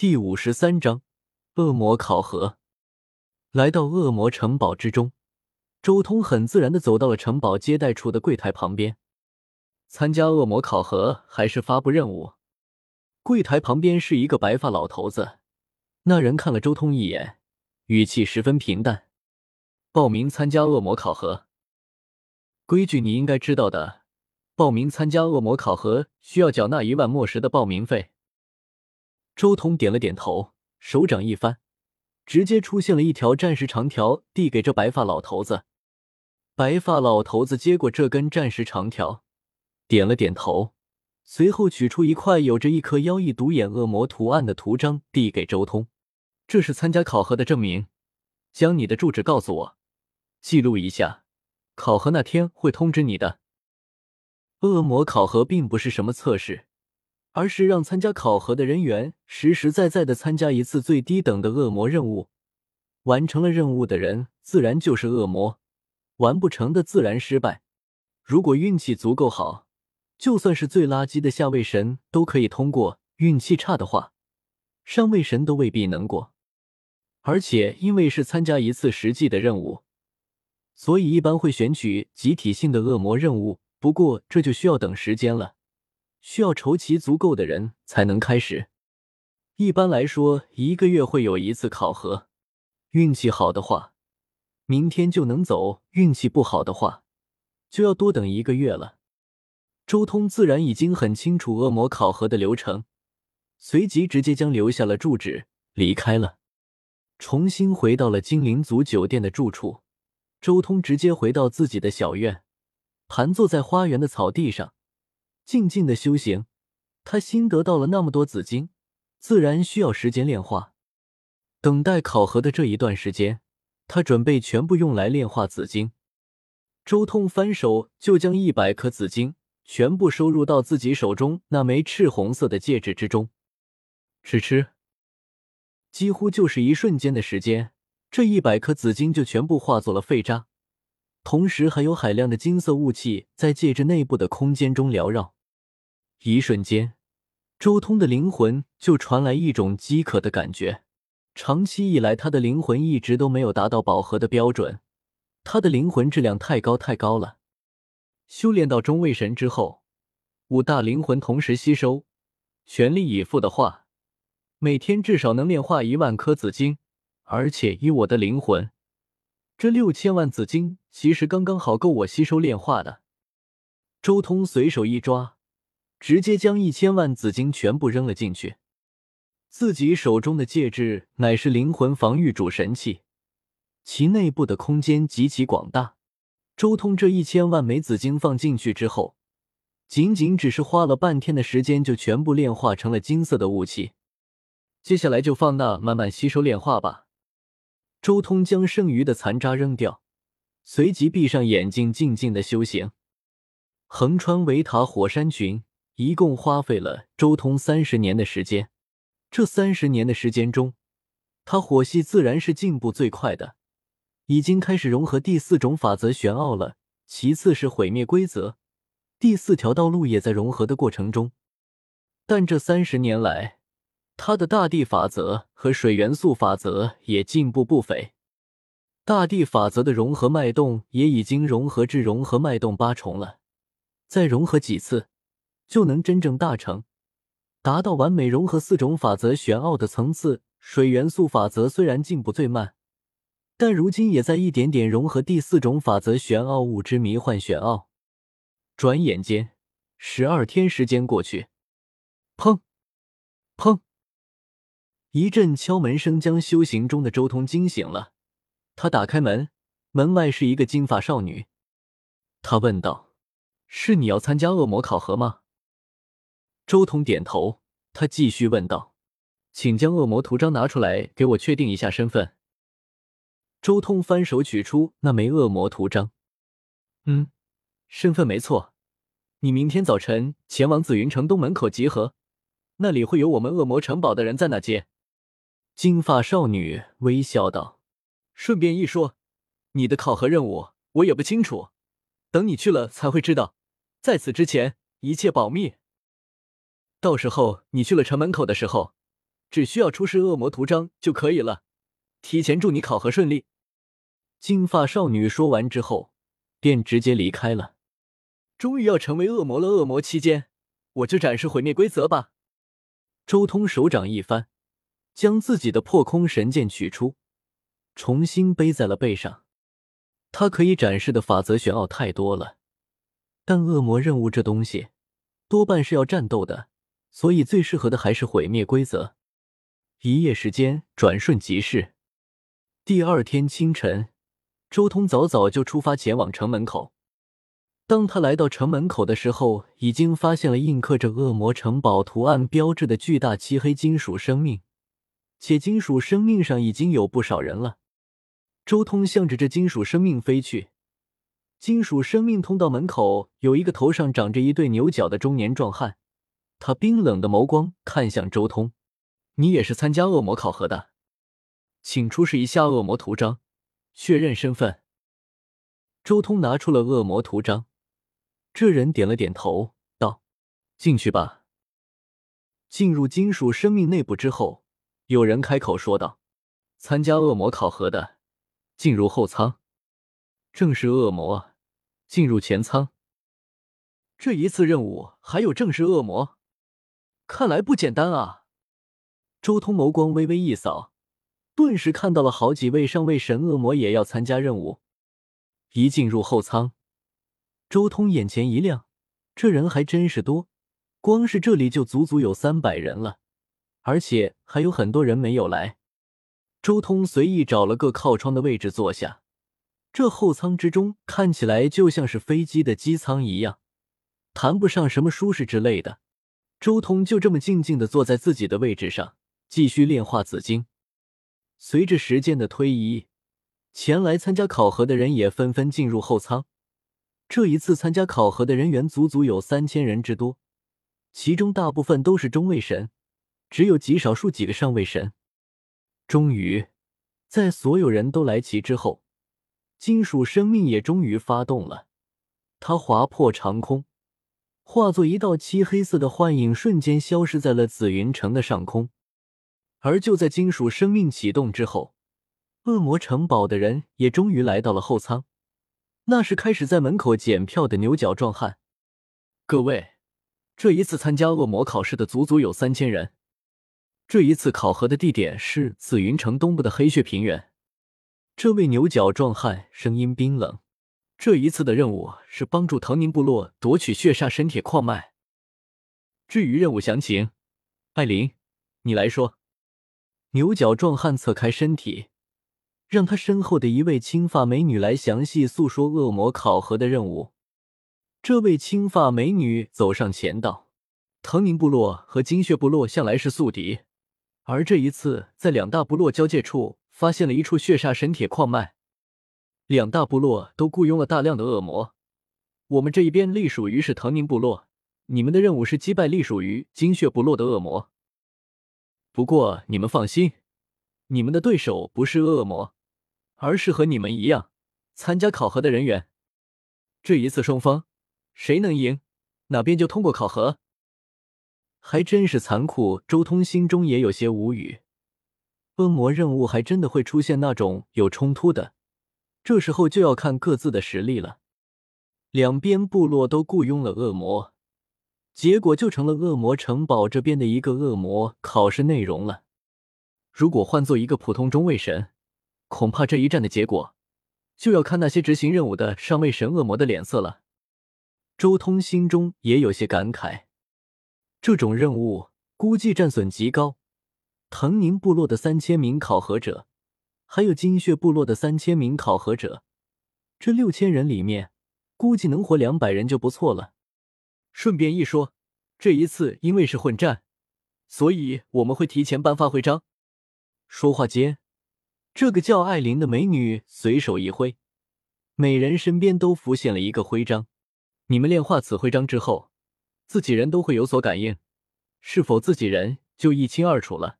第五十三章恶魔考核。来到恶魔城堡之中，周通很自然的走到了城堡接待处的柜台旁边。参加恶魔考核还是发布任务？柜台旁边是一个白发老头子，那人看了周通一眼，语气十分平淡：“报名参加恶魔考核。规矩你应该知道的，报名参加恶魔考核需要缴纳一万墨石的报名费。”周通点了点头，手掌一翻，直接出现了一条战时长条，递给这白发老头子。白发老头子接过这根战时长条，点了点头，随后取出一块有着一颗妖异独眼恶魔图案的图章，递给周通：“这是参加考核的证明，将你的住址告诉我，记录一下，考核那天会通知你的。”恶魔考核并不是什么测试。而是让参加考核的人员实实在在的参加一次最低等的恶魔任务，完成了任务的人自然就是恶魔，完不成的自然失败。如果运气足够好，就算是最垃圾的下位神都可以通过；运气差的话，上位神都未必能过。而且因为是参加一次实际的任务，所以一般会选取集体性的恶魔任务。不过这就需要等时间了。需要筹齐足够的人才能开始。一般来说，一个月会有一次考核。运气好的话，明天就能走；运气不好的话，就要多等一个月了。周通自然已经很清楚恶魔考核的流程，随即直接将留下了住址，离开了，重新回到了精灵族酒店的住处。周通直接回到自己的小院，盘坐在花园的草地上。静静的修行，他新得到了那么多紫金，自然需要时间炼化。等待考核的这一段时间，他准备全部用来炼化紫金。周通翻手就将一百颗紫金全部收入到自己手中那枚赤红色的戒指之中。吃吃，几乎就是一瞬间的时间，这一百颗紫金就全部化作了废渣，同时还有海量的金色雾气在戒指内部的空间中缭绕。一瞬间，周通的灵魂就传来一种饥渴的感觉。长期以来，他的灵魂一直都没有达到饱和的标准，他的灵魂质量太高太高了。修炼到中位神之后，五大灵魂同时吸收，全力以赴的话，每天至少能炼化一万颗紫晶。而且以我的灵魂，这六千万紫晶其实刚刚好够我吸收炼化的。周通随手一抓。直接将一千万紫晶全部扔了进去。自己手中的戒指乃是灵魂防御主神器，其内部的空间极其广大。周通这一千万枚紫晶放进去之后，仅仅只是花了半天的时间，就全部炼化成了金色的雾气。接下来就放那慢慢吸收炼化吧。周通将剩余的残渣扔掉，随即闭上眼睛，静静的修行。横穿维塔火山群。一共花费了周通三十年的时间。这三十年的时间中，他火系自然是进步最快的，已经开始融合第四种法则玄奥了。其次是毁灭规则，第四条道路也在融合的过程中。但这三十年来，他的大地法则和水元素法则也进步不菲。大地法则的融合脉动也已经融合至融合脉动八重了，再融合几次。就能真正大成，达到完美融合四种法则玄奥的层次。水元素法则虽然进步最慢，但如今也在一点点融合第四种法则玄奥物之迷幻玄奥。转眼间，十二天时间过去，砰砰，一阵敲门声将修行中的周通惊醒了。他打开门，门外是一个金发少女。他问道：“是你要参加恶魔考核吗？”周通点头，他继续问道：“请将恶魔图章拿出来，给我确定一下身份。”周通翻手取出那枚恶魔图章，“嗯，身份没错。你明天早晨前往紫云城东门口集合，那里会有我们恶魔城堡的人在那接。”金发少女微笑道：“顺便一说，你的考核任务我也不清楚，等你去了才会知道。在此之前，一切保密。”到时候你去了城门口的时候，只需要出示恶魔图章就可以了。提前祝你考核顺利。金发少女说完之后，便直接离开了。终于要成为恶魔了，恶魔期间，我就展示毁灭规则吧。周通手掌一翻，将自己的破空神剑取出，重新背在了背上。他可以展示的法则玄奥太多了，但恶魔任务这东西多半是要战斗的，所以最适合的还是毁灭规则。一夜时间转瞬即逝。第二天清晨，周通早早就出发前往城门口。当他来到城门口的时候，已经发现了印刻着“恶魔城堡”图案标志的巨大漆黑金属生命，且金属生命上已经有不少人了。周通向着这金属生命飞去。金属生命通道门口有一个头上长着一对牛角的中年壮汉，他冰冷的眸光看向周通：“你也是参加恶魔考核的，请出示一下恶魔图章，确认身份。”周通拿出了恶魔图章，这人点了点头，道：“进去吧。”进入金属生命内部之后，有人开口说道：“参加恶魔考核的。”进入后舱，正是恶魔。进入前舱。这一次任务还有正式恶魔，看来不简单啊！周通眸光微微一扫，顿时看到了好几位上位神恶魔也要参加任务。一进入后舱，周通眼前一亮，这人还真是多，光是这里就足足有三百人了，而且还有很多人没有来。周通随意找了个靠窗的位置坐下，这后舱之中看起来就像是飞机的机舱一样，谈不上什么舒适之类的。周通就这么静静的坐在自己的位置上，继续炼化紫晶。随着时间的推移，前来参加考核的人也纷纷进入后舱。这一次参加考核的人员足足有三千人之多，其中大部分都是中位神，只有极少数几个上位神。终于，在所有人都来齐之后，金属生命也终于发动了。它划破长空，化作一道漆黑色的幻影，瞬间消失在了紫云城的上空。而就在金属生命启动之后，恶魔城堡的人也终于来到了后舱。那是开始在门口检票的牛角壮汉。各位，这一次参加恶魔考试的足足有三千人。这一次考核的地点是紫云城东部的黑血平原。这位牛角壮汉声音冰冷。这一次的任务是帮助藤宁部落夺取血煞神铁矿脉。至于任务详情，艾琳，你来说。牛角壮汉侧开身体，让他身后的一位青发美女来详细诉说恶魔考核的任务。这位青发美女走上前道：“藤宁部落和金血部落向来是宿敌。”而这一次，在两大部落交界处发现了一处血煞神铁矿脉，两大部落都雇佣了大量的恶魔。我们这一边隶属于是藤宁部落，你们的任务是击败隶属于金血部落的恶魔。不过你们放心，你们的对手不是恶魔，而是和你们一样参加考核的人员。这一次双方谁能赢，哪边就通过考核。还真是残酷，周通心中也有些无语。恶魔任务还真的会出现那种有冲突的，这时候就要看各自的实力了。两边部落都雇佣了恶魔，结果就成了恶魔城堡这边的一个恶魔考试内容了。如果换做一个普通中位神，恐怕这一战的结果就要看那些执行任务的上位神恶魔的脸色了。周通心中也有些感慨。这种任务估计战损极高，藤宁部落的三千名考核者，还有金血部落的三千名考核者，这六千人里面，估计能活两百人就不错了。顺便一说，这一次因为是混战，所以我们会提前颁发徽章。说话间，这个叫艾琳的美女随手一挥，每人身边都浮现了一个徽章。你们炼化此徽章之后。自己人都会有所感应，是否自己人就一清二楚了。